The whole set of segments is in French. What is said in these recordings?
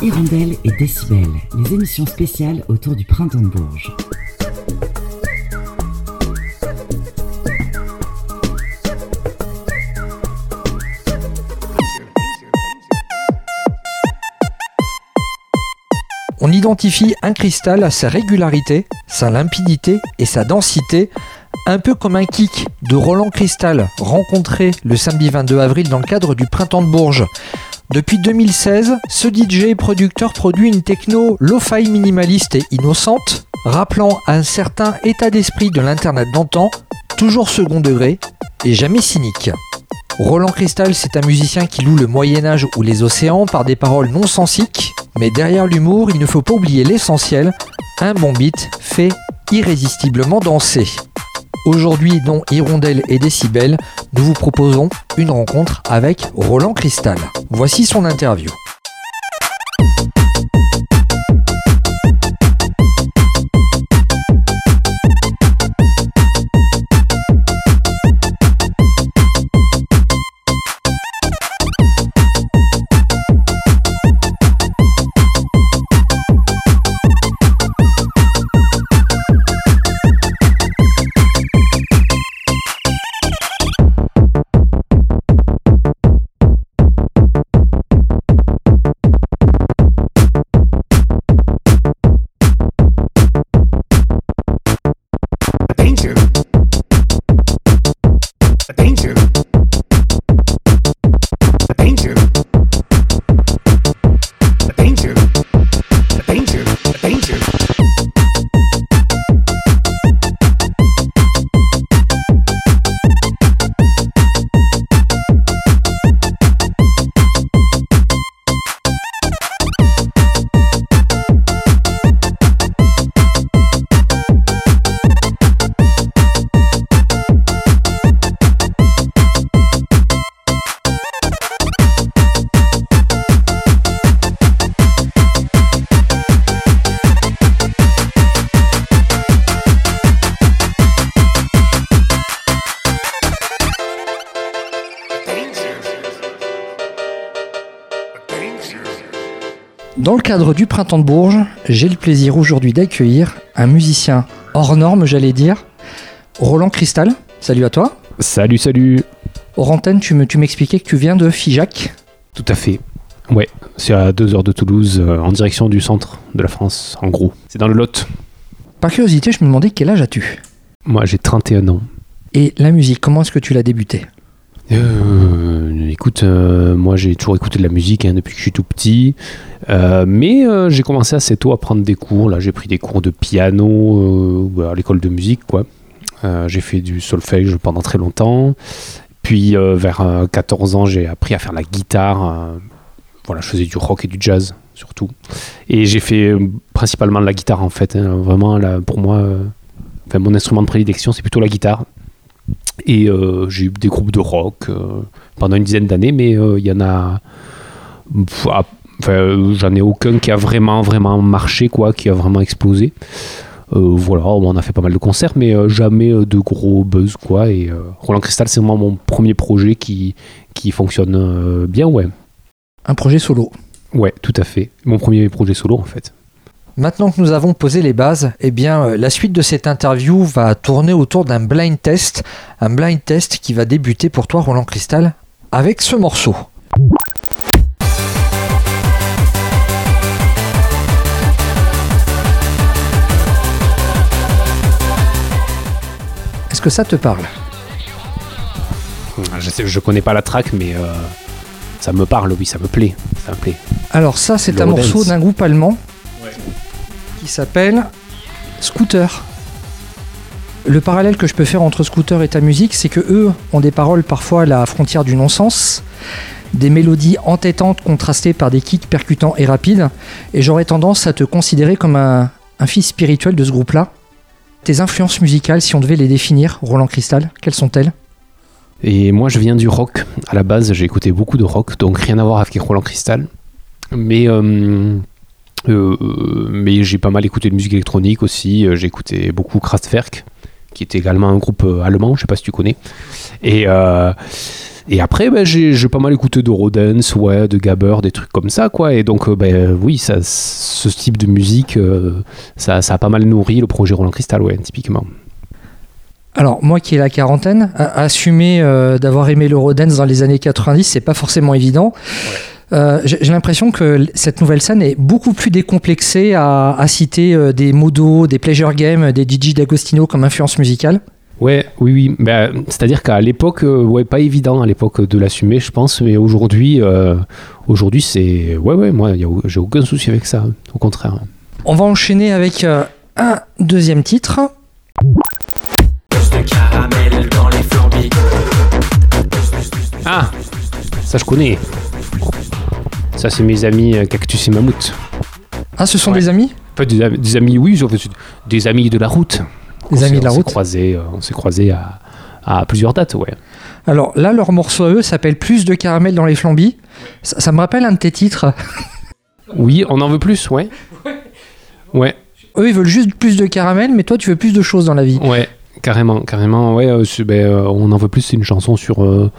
Hirondelle et Décibel, les émissions spéciales autour du printemps de Bourges. On identifie un cristal à sa régularité, sa limpidité et sa densité, un peu comme un kick de Roland Cristal rencontré le samedi 22 avril dans le cadre du Printemps de Bourges. Depuis 2016, ce DJ producteur produit une techno lo-fi minimaliste et innocente, rappelant un certain état d'esprit de l'internet d'antan, toujours second degré et jamais cynique. Roland Cristal, c'est un musicien qui loue le Moyen Âge ou les océans par des paroles non sensiques, mais derrière l'humour, il ne faut pas oublier l'essentiel, un bon beat fait irrésistiblement danser. Aujourd'hui, dans Hirondelle et Décibel, nous vous proposons une rencontre avec Roland Cristal. Voici son interview. Dans le cadre du Printemps de Bourges, j'ai le plaisir aujourd'hui d'accueillir un musicien hors norme, j'allais dire, Roland Cristal. Salut à toi. Salut, salut. Hors antenne, tu me- tu m'expliquais que tu viens de Figeac. Tout à fait. Ouais, c'est à 2 heures de Toulouse, euh, en direction du centre de la France, en gros. C'est dans le Lot. Par curiosité, je me demandais quel âge as-tu? Moi, j'ai 31 ans. Et la musique, comment est-ce que tu l'as débuté Euh, écoute, euh, moi, j'ai toujours écouté de la musique hein, depuis que je suis tout petit. Euh, mais j'ai commencé assez tôt à prendre des cours. Là, j'ai pris des cours de piano à l'école de musique, quoi. J'ai fait du solfège pendant très longtemps. Puis, vers euh, 14 ans, j'ai appris à faire la guitare. voilà, je faisais du rock et du jazz, surtout. Et j'ai fait principalement de la guitare, en fait. hein. Vraiment, pour moi, mon instrument de prédilection, c'est plutôt la guitare. Et euh, j'ai eu des groupes de rock euh, pendant une dizaine d'années, mais euh, il y en a. Ah, Enfin, j'en ai aucun qui a vraiment, vraiment marché, quoi, qui a vraiment explosé. Voilà, on a fait pas mal de concerts, mais jamais de gros buzz, quoi. Et Roland Cristal, c'est vraiment mon premier projet qui, qui fonctionne bien, ouais. Un projet solo. Ouais, tout à fait. Mon premier projet solo, en fait. Maintenant que nous avons posé les bases, eh bien, euh, la suite de cette interview va tourner autour d'un blind test. Un blind test qui va débuter pour toi, Roland Cristal, avec ce morceau. Est-ce que ça te parle? Je, sais, je connais pas la track, mais euh, ça me parle, oui, ça me plaît. Ça me plaît. Alors ça, c'est un morceau d'un groupe allemand s'appelle Scooter. Le parallèle que je peux faire entre Scooter et ta musique, c'est que eux ont des paroles parfois à la frontière du non-sens, des mélodies entêtantes contrastées par des kicks percutants et rapides, et j'aurais tendance à te considérer comme un, un fils spirituel de ce groupe-là. Tes influences musicales, si on devait les définir, Roland Cristal, quelles sont-elles? Et moi, je viens du rock. À la base, j'ai écouté beaucoup de rock, donc rien à voir avec Roland Cristal. Mais, euh, euh, mais j'ai pas mal écouté de musique électronique aussi. Euh, J'ai écouté beaucoup Kraftwerk, qui était également un groupe euh, allemand, je sais pas si tu connais. Et, euh, et après, ben, j'ai j'ai pas mal écouté de Rodens, ouais, de Gabber, des trucs comme ça, quoi. Et donc, ben, oui, ça, ce type de musique, ça, ça a pas mal nourri le projet Roland Crystal, ouais, typiquement. Alors, moi qui ai la quarantaine, assumer euh, d'avoir aimé l'Eurodance dans les années 90, c'est pas forcément évident. Euh, J'ai l'impression que cette nouvelle scène est beaucoup plus décomplexée à, à citer euh, des modos, des pleasure games, des Gigi D'Agostino comme influence musicale. Ouais, oui, oui. Ben, C'est-à-dire qu'à l'époque, euh, ouais, pas évident à l'époque de l'assumer, je pense, mais aujourd'hui, euh, aujourd'hui, c'est. Ouais, ouais, moi, j'ai aucun souci avec ça, au contraire. On va enchaîner avec euh, un deuxième titre. Ah Ça, je connais. Ça, c'est mes amis euh, Cactus et Mammouth. Ah, ce sont Ouais. des amis Pas des, am- des amis, oui, des amis de la route. Des On amis de la on route. croisés, euh, on s'est croisés à, à plusieurs dates, ouais. Alors là, leur morceau à eux s'appelle Plus de caramel dans les flambis. Ça, ça me rappelle un de tes titres. Oui, on en veut plus, ouais. Ouais, Eux, ils veulent juste plus de caramel, mais toi, tu veux plus de choses dans la vie. ouais, carrément, carrément. Ouais, euh, ben, euh, on en veut plus, c'est une chanson sur euh,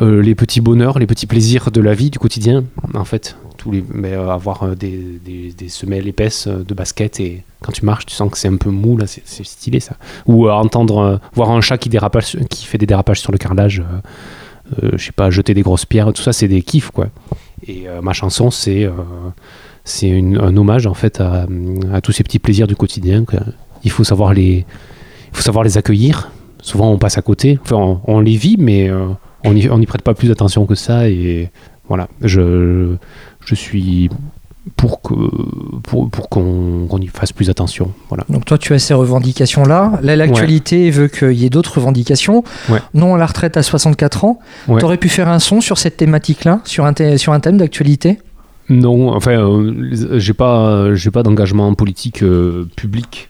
euh, les petits bonheurs, les petits plaisirs de la vie, du quotidien, en fait. Les, mais, euh, avoir euh, des, semelles épaisses de basket et quand tu marches, tu sens que c'est un peu mou, là, c'est stylé ça. Ou entendre, voir un chat qui, qui fait des dérapages sur le carrelage, je sais pas, jeter des grosses pierres, tout ça, c'est des kiffs, quoi. Et ma chanson, c'est un hommage, en fait, à, tous ces petits plaisirs du quotidien. Il faut savoir les, il faut savoir les accueillir. Souvent, on passe à côté. Enfin, on, les vit, mais on n'y prête pas plus d'attention que ça. Et voilà, je, je suis pour que pour, pour qu'on y fasse plus attention. Voilà. Donc toi, tu as ces revendications-là. Là, l'actualité veut qu'il y ait d'autres revendications. Ouais. Non à la retraite à 64 ans. Ouais. T'aurais pu faire un son sur cette thématique-là, sur un, thé- sur un thème d'actualité? Non, enfin, euh, j'ai pas, j'ai pas d'engagement politique euh, public.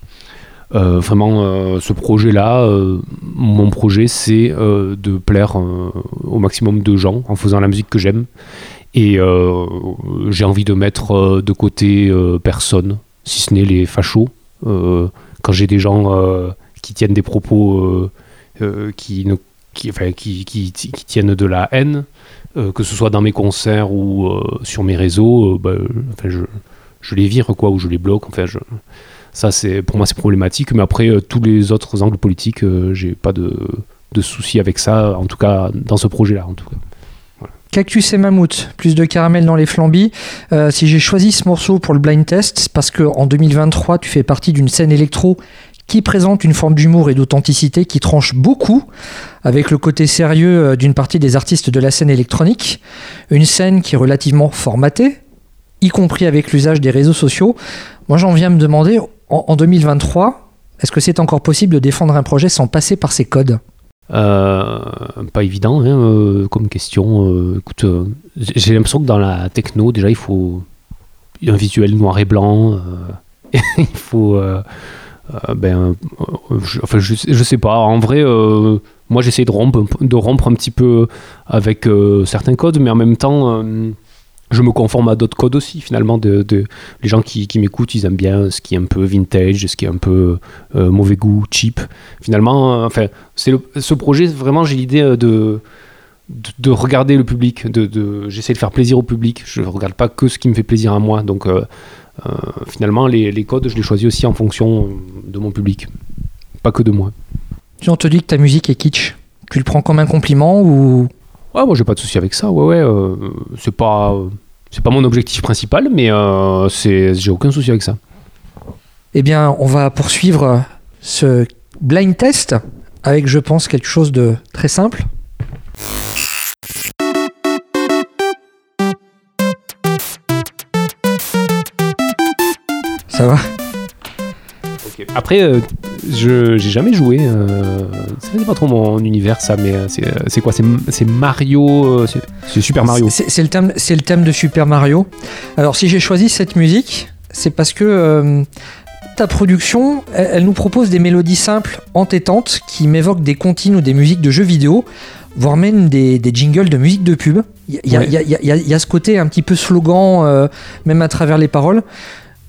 Euh, vraiment, euh, ce projet-là, euh, mon projet, c'est de plaire au maximum de gens en faisant la musique que j'aime. Et j'ai envie de mettre de côté personne, si ce n'est les fachos. Quand j'ai des gens qui tiennent des propos qui, qui, tiennent de la haine, que ce soit dans mes concerts ou sur mes réseaux, bah, je, les vire quoi, ou je les bloque. Enfin, ça, c'est pour moi, c'est problématique. Mais après, euh, tous les autres angles politiques, euh, j'ai pas de, de soucis avec ça. En tout cas, dans ce projet-là, en tout cas. Cactus et Mammouth, plus de caramel dans les flambis. Euh, si j'ai choisi ce morceau pour le blind test, c'est parce qu'en 2023, tu fais partie d'une scène électro qui présente une forme d'humour et d'authenticité qui tranche beaucoup avec le côté sérieux d'une partie des artistes de la scène électronique. Une scène qui est relativement formatée, y compris avec l'usage des réseaux sociaux. Moi, j'en viens à me demander, en, en 2023, est-ce que c'est encore possible de défendre un projet sans passer par ces codes? Euh, pas évident hein, euh, comme question. Euh, j'ai l'impression que dans la techno, déjà, il faut un visuel noir et blanc. il faut. ben, je, enfin, je, je sais pas. En vrai, moi, j'essaie de rompre, de rompre un petit peu avec certains codes, mais en même temps. Je me conforme à d'autres codes aussi, finalement. De, les gens qui, qui m'écoutent, ils aiment bien ce qui est un peu vintage, ce qui est un peu euh, mauvais goût, cheap. Finalement, euh, enfin, c'est ce projet, vraiment, j'ai l'idée euh, de, de, de regarder le public. De, J'essaie de faire plaisir au public. Je ne regarde pas que ce qui me fait plaisir à moi. Donc, finalement, les, les codes, je les choisis aussi en fonction de mon public. Pas que de moi. Si on te dit que ta musique est kitsch, tu le prends comme un compliment ou Ouais, moi, j'ai pas de souci avec ça. Ouais, ouais. euh, c'est pas. c'est pas mon objectif principal, mais euh, c'est, j'ai aucun souci avec ça. Eh bien, on va poursuivre ce blind test avec, je pense, quelque chose de très simple. Ça va? Après, euh, je j'ai jamais joué. Euh, c'est pas trop mon univers, ça, mais euh, c'est, euh, c'est quoi c'est, Mario. euh, c'est, Super Mario. C'est le, thème- c'est le thème de Super Mario. Alors, si j'ai choisi cette musique, c'est parce que euh, ta production, elle, elle nous propose des mélodies simples, entêtantes, qui m'évoquent des comptines ou des musiques de jeux vidéo, voire même des, des jingles de musique de pub. Il y, a- Ouais. il y a- il y a- il y a- il y a ce côté un petit peu slogan, euh, même à travers les paroles.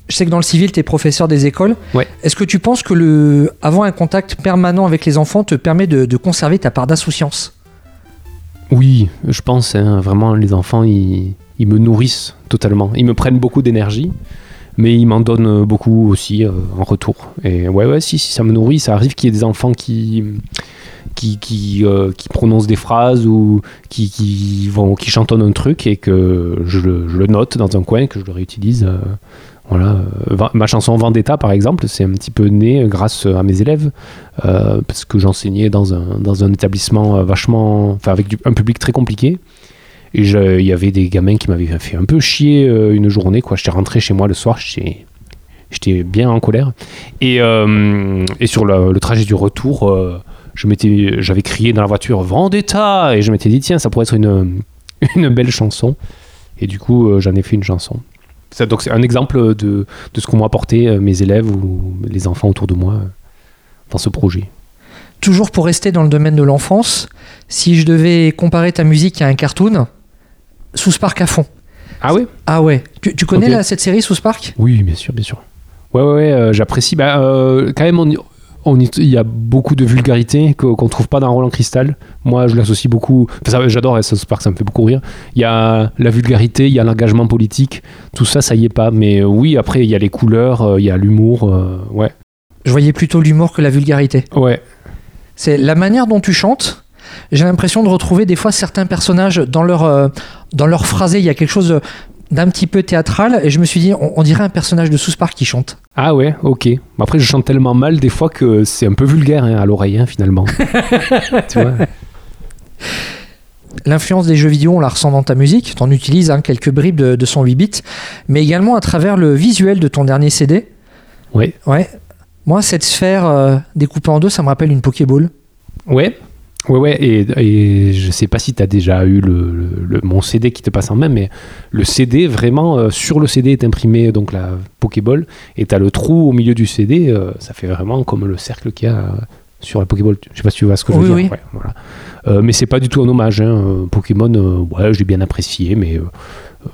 Je sais que dans le civil, tu es professeur des écoles. Ouais. Est-ce que tu penses que le avoir un contact permanent avec les enfants te permet de, de conserver ta part d'insouciance? Oui, je pense, hein, vraiment, les enfants, ils, ils me nourrissent totalement. Ils me prennent beaucoup d'énergie, mais ils m'en donnent beaucoup aussi euh, en retour. Et ouais, ouais, si, si, ça me nourrit. Ça arrive qu'il y ait des enfants qui, qui, qui, euh, qui prononcent des phrases ou qui, qui, vont, qui chantonnent un truc et que je, le- je le note dans un coin, que je le réutilise. euh, voilà, euh, ma chanson Vendetta, par exemple, c'est un petit peu né grâce à mes élèves, euh, parce que j'enseignais dans un, établissement euh, vachement. Enfin, avec un public très compliqué. Et il y avait des gamins qui m'avaient fait un peu chier euh, une journée, quoi. J'étais rentré chez moi le soir, j'étais. Bien en colère. Et, euh, sur le, trajet du retour, euh, j'avais crié dans la voiture Vendetta Et je m'étais dit, tiens, ça pourrait être une, belle chanson. Et du coup, euh, j'en ai fait une chanson. Ça, donc, c'est un exemple de, de ce qu'ont apporté euh, mes élèves ou les enfants autour de moi euh, dans ce projet. Toujours pour rester dans le domaine de l'enfance, si je devais comparer ta musique à un cartoon, Sous Spark à fond. Ah oui Ah ouais. Tu, tu connais cette série Sous Spark Oui, bien sûr, bien sûr. Ouais, ouais, ouais, euh, j'apprécie. Bah, euh, quand même, on on y- il y a beaucoup de vulgarité qu'on trouve pas dans Roland Cristal. Moi, je l'associe beaucoup. Enfin, ça- j'adore Park, ça me fait beaucoup rire. Il y a la vulgarité, il y a l'engagement politique. Tout ça, ça y est pas. Mais euh, oui, après, il y a les couleurs, euh, il y a l'humour. euh, ouais. Je voyais plutôt l'humour que la vulgarité. Ouais. C'est la manière dont tu chantes. J'ai l'impression de retrouver des fois certains personnages dans leur, euh, dans leur phrasé. Il y a quelque chose de- d'un petit peu théâtral. Et je me suis dit, on, on dirait un personnage de Sous Spark qui chante. Ah ouais, ok. Après, je chante tellement mal des fois que c'est un peu vulgaire hein, à l'oreille, hein, finalement. tu vois L'influence des jeux vidéo, on la ressent dans ta musique. Tu en utilises hein, quelques bribes de, de son 8 bits. Mais également à travers le visuel de ton dernier CD. Ouais. Ouais. Moi, cette sphère euh, découpée en deux, ça me rappelle une Pokéball. Ouais, ouais, ouais. Et, et je sais pas si tu as déjà eu le, le- le- mon CD qui te passe en main, mais le CD, vraiment, euh, sur le CD est imprimé donc la Pokéball, et tu as le trou au milieu du CD, euh, ça fait vraiment comme le cercle qu'il y a euh, sur la Pokéball. Je sais pas si tu vois ce que je veux Oui, dire. oui. Ouais, voilà. Euh, mais c'est pas du tout un hommage. hein. Pokémon, ouais, j'ai bien apprécié, mais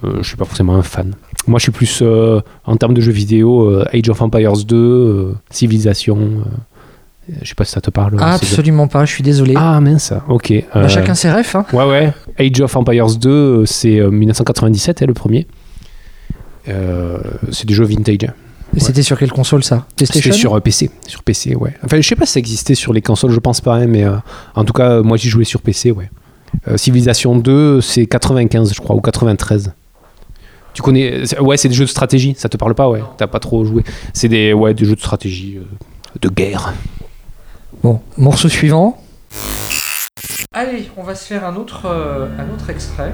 je suis pas forcément un fan. Moi, je suis plus en termes de jeux vidéo, Age of Empires 2, euh, Civilization. Euh, je sais pas si ça te parle. Ah, absolument pas, je suis désolé. Ah mince, ok. Bah, Euh, chacun ses refs. Hein. Ouais, ouais. Age of Empires 2, euh, c'est euh, 1997, hein, le premier. Euh, c'est des jeux vintage. C'était sur quelle console ça? C'était sur euh, PC. Sur PC, ouais. Enfin, je sais pas si ça existait sur les consoles, je pense pas, hein, mais euh, en tout cas, euh, moi j'y jouais sur PC, ouais. Euh, Civilization 2, c'est 95, je crois, ou 93. Tu connais. Ouais, c'est des jeux de stratégie, ça te parle pas, ouais. T'as pas trop joué. C'est des, ouais, des jeux de stratégie, euh, de guerre. Bon, morceau suivant. Allez, on va se faire un autre, euh, un autre extrait.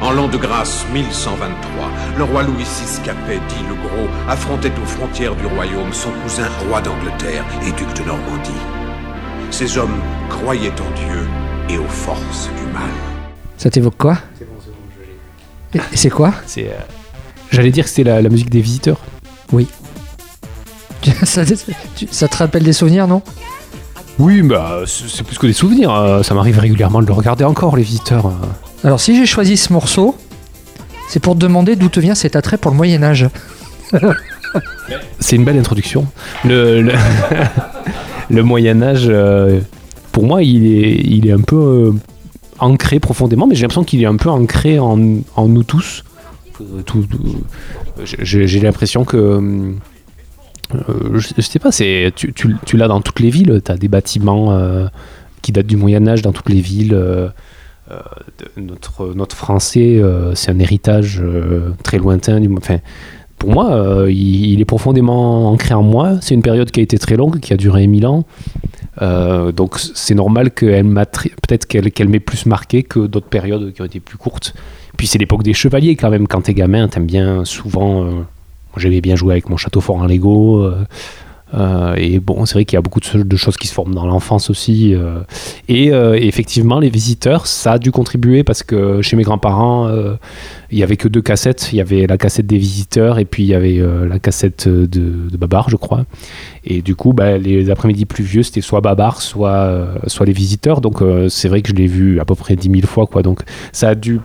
En l'an de grâce 1123, le roi Louis VI Capet, dit le Gros, affrontait aux frontières du royaume son cousin roi d'Angleterre et duc de Normandie. Ces hommes croyaient en Dieu et aux forces du mal. Ça t'évoque quoi? Et- et C'est quoi? C'est. euh, J'allais dire que c'était la, la musique des visiteurs. ça, te rappelle des souvenirs, non? Oui, bah, c'est plus que des souvenirs. euh, Ça m'arrive régulièrement de le regarder encore, les visiteurs. euh. Alors si j'ai choisi ce morceau, c'est pour te demander d'où te vient cet attrait pour le Moyen Âge. C'est une belle introduction. Le, le, le Moyen Âge, euh, pour moi, il est, il est un peu euh, ancré profondément, mais j'ai l'impression qu'il est un peu ancré en, en nous tous. Tout- tout- j'ai j'ai l'impression que... euh, je, je sais pas, c'est tu, l'as dans toutes les villes. Tu as des bâtiments euh, qui datent du Moyen Âge dans toutes les villes. euh, notre, notre français, c'est un héritage très lointain. Du, enfin, pour moi, il, est profondément ancré en moi. C'est une période qui a été très longue, qui a duré mille ans. Donc c'est normal qu'elle peut-être qu'elle m'ait plus marqué que d'autres périodes qui ont été plus courtes. Puis c'est l'époque des chevaliers quand même. Quand t'es gamin, t'aimes bien souvent. J'aimais bien jouer avec mon château fort en Lego. euh, euh, et bon, c'est vrai qu'il y a beaucoup de, choses qui se forment dans l'enfance aussi. euh. et effectivement, les visiteurs, ça a dû contribuer parce que chez mes grands-parents, il y avait que deux cassettes. Il y avait la cassette des visiteurs et puis il y avait la cassette de, Babar, je crois. Et du coup, bah, les après-midi pluvieux, c'était soit Babar, soit, soit les visiteurs. Donc c'est vrai que je l'ai vu à peu près 10 000 fois. Quoi. Donc ça a dû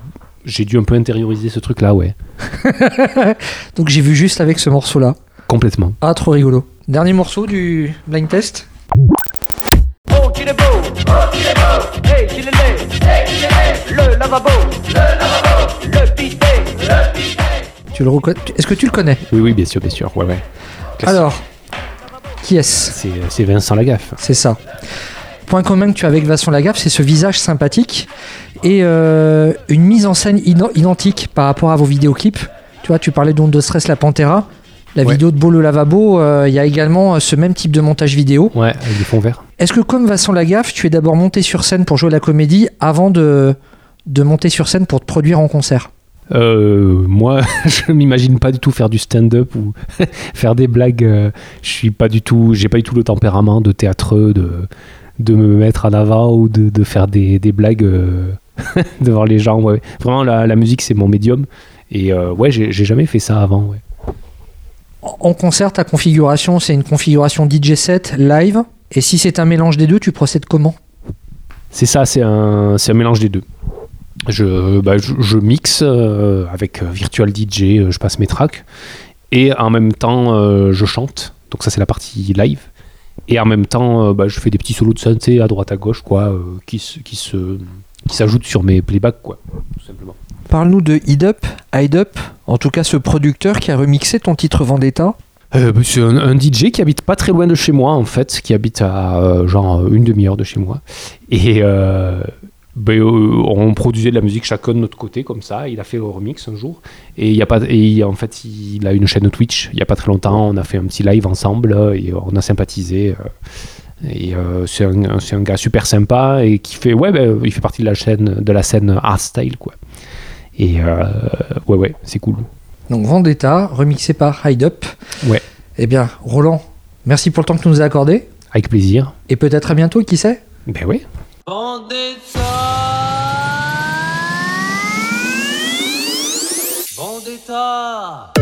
j'ai dû un peu intérioriser ce truc-là, ouais. Donc j'ai vu juste avec ce morceau-là. Complètement. Ah, trop rigolo. Dernier morceau du blind test. Oh qu'il est beau, oh qu'il est beau, hey qu'il est laid, hey qu'il est laid, le lavabo, le lavabo, le bidet, le bidet. Tu le reconnais Est-ce que tu le connais? Oui, oui, bien sûr, bien sûr. Ouais, ouais. Classique. Alors, qui est-ce? C'est c'est Vincent Lagaffe. C'est ça. Point commun que tu as avec Vincent Lagaffe, c'est ce visage sympathique et euh, une mise en scène identique par rapport à vos vidéoclips. Tu vois, tu parlais d'Onde de Stress, La Pantera. La Ouais. vidéo de Beau le Lavabo, euh, il y a également euh, ce même type de montage vidéo. Ouais, avec des fonds verts. Est-ce que comme Vincent Lagaffe, tu es d'abord monté sur scène pour jouer la comédie avant de, de monter sur scène pour te produire en concert? Euh, moi, je m'imagine pas du tout faire du stand-up ou faire des blagues. je suis pas du tout, j'ai pas du tout le tempérament de théâtreux, de, de me mettre en avant ou de, de faire des, des blagues euh, devant les gens. Ouais. Vraiment, la, la musique, c'est mon médium. Et euh, ouais, j'ai jamais fait ça avant. Ouais. En concert, ta configuration, c'est une configuration DJ set live. Et si c'est un mélange des deux, tu procèdes comment? C'est ça, c'est un, un mélange des deux. Je, bah, je, je mixe euh, avec euh, Virtual DJ, je passe mes tracks, et en même temps, euh, je chante. Donc ça, c'est la partie live. Et en même temps, euh, bah, je fais des petits solos de synthé à droite à gauche, quoi, qui, se- qui, se, qui s'ajoutent sur mes playbacks, quoi, tout simplement. Parle-nous de Hid Up, Hide Up, en tout cas ce producteur qui a remixé ton titre Vendetta. Euh, bah, c'est un, un DJ qui habite pas très loin de chez moi en fait, qui habite à euh, genre une demi-heure de chez moi. Et euh, ben, euh, on produisait de la musique chacun de notre côté comme ça. Il a fait le remix un jour et il y a pas et en fait il a une chaîne Twitch. Il y a pas très longtemps, on a fait un petit live ensemble et on a sympathisé. Et euh, c'est un, c'est un gars super sympa et qui fait ouais ben, il fait partie de la chaîne de la scène hardstyle quoi. Et euh, ouais ouais c'est cool. Donc Vendetta, remixé par Hide Up. Ouais. Eh bien, Roland, merci pour le temps que tu nous as accordé. Avec plaisir. Et peut-être à bientôt, qui sait? Ben ouais. Vendetta. Vendetta.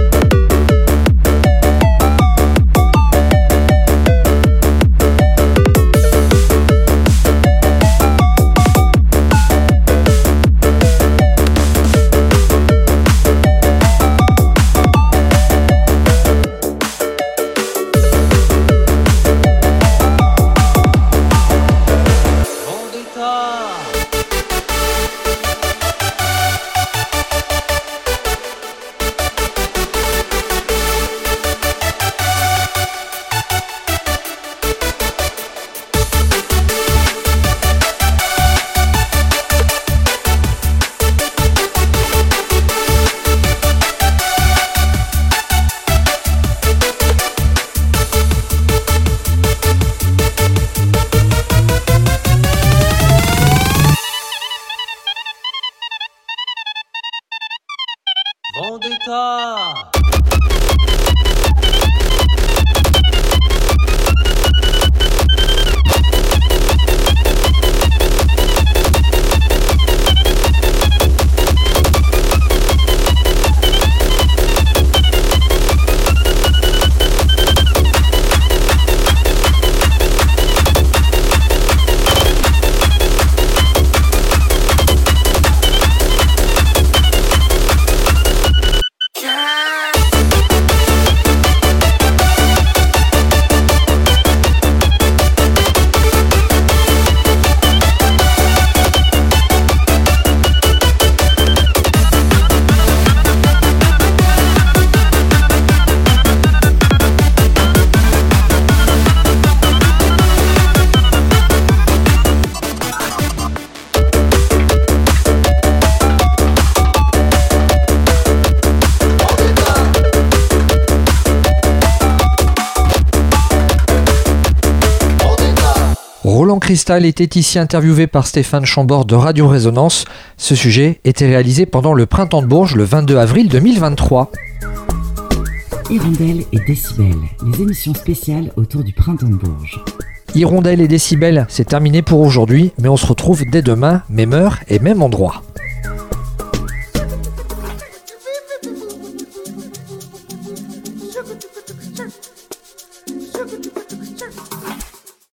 Roland Cristal était ici interviewé par Stéphane Chambord de Radio Résonance. Ce sujet était réalisé pendant le Printemps de Bourges le 22 avril 2023. Hirondelle et Décibel, les émissions spéciales autour du printemps de Bourges. Hirondelle et Décibel, c'est terminé pour aujourd'hui, mais on se retrouve dès demain, même heure et même endroit.